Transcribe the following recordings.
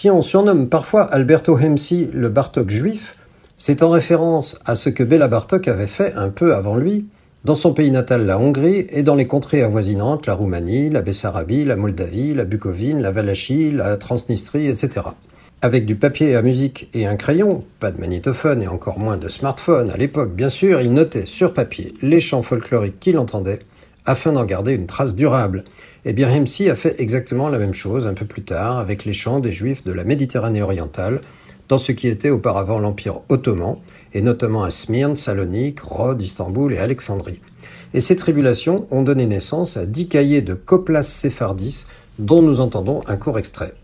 Si on surnomme parfois Alberto Hemsi le Bartok juif, c'est en référence à ce que Béla Bartok avait fait un peu avant lui, dans son pays natal la Hongrie et dans les contrées avoisinantes la Roumanie, la Bessarabie, la Moldavie, la Bucovine, la Valachie, la Transnistrie, etc. Avec du papier à musique et un crayon, pas de magnétophone et encore moins de smartphone à l'époque, bien sûr, il notait sur papier les chants folkloriques qu'il entendait afin d'en garder une trace durable. Et bien Hemsi a fait exactement la même chose un peu plus tard avec les chants des Juifs de la Méditerranée orientale, dans ce qui était auparavant l'Empire ottoman, et notamment à Smyrne, Salonique, Rhodes, Istanbul et Alexandrie. Et ces tribulations ont donné naissance à dix cahiers de Coplas Sephardis, dont nous entendons un court extrait.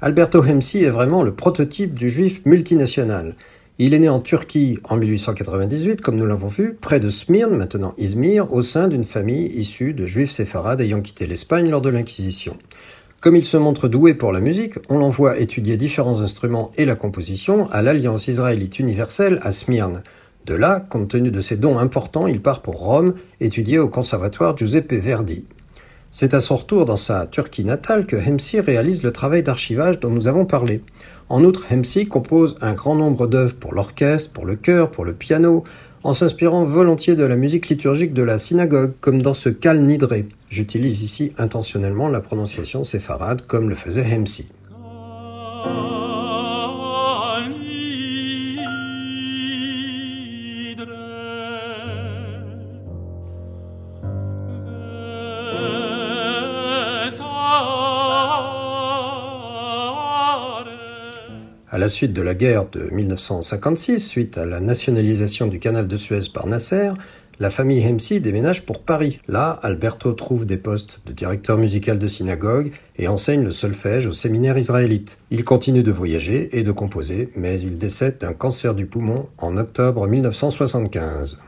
Alberto Hemsi est vraiment le prototype du juif multinational. Il est né en Turquie en 1898, comme nous l'avons vu, près de Smyrne, maintenant Izmir, au sein d'une famille issue de juifs séfarades ayant quitté l'Espagne lors de l'Inquisition. Comme il se montre doué pour la musique, on l'envoie étudier différents instruments et la composition à l'Alliance israélite universelle à Smyrne. De là, compte tenu de ses dons importants, il part pour Rome étudier au conservatoire Giuseppe Verdi. C'est à son retour dans sa Turquie natale que Hemsi réalise le travail d'archivage dont nous avons parlé. En outre, Hemsi compose un grand nombre d'œuvres pour l'orchestre, pour le chœur, pour le piano, en s'inspirant volontiers de la musique liturgique de la synagogue, comme dans ce Kal Nidre. J'utilise ici intentionnellement la prononciation séfarade comme le faisait Hemsi. À la suite de la guerre de 1956, suite à la nationalisation du canal de Suez par Nasser, la famille Hemsi déménage pour Paris. Là, Alberto trouve des postes de directeur musical de synagogue et enseigne le solfège au séminaire israélite. Il continue de voyager et de composer, mais il décède d'un cancer du poumon en octobre 1975.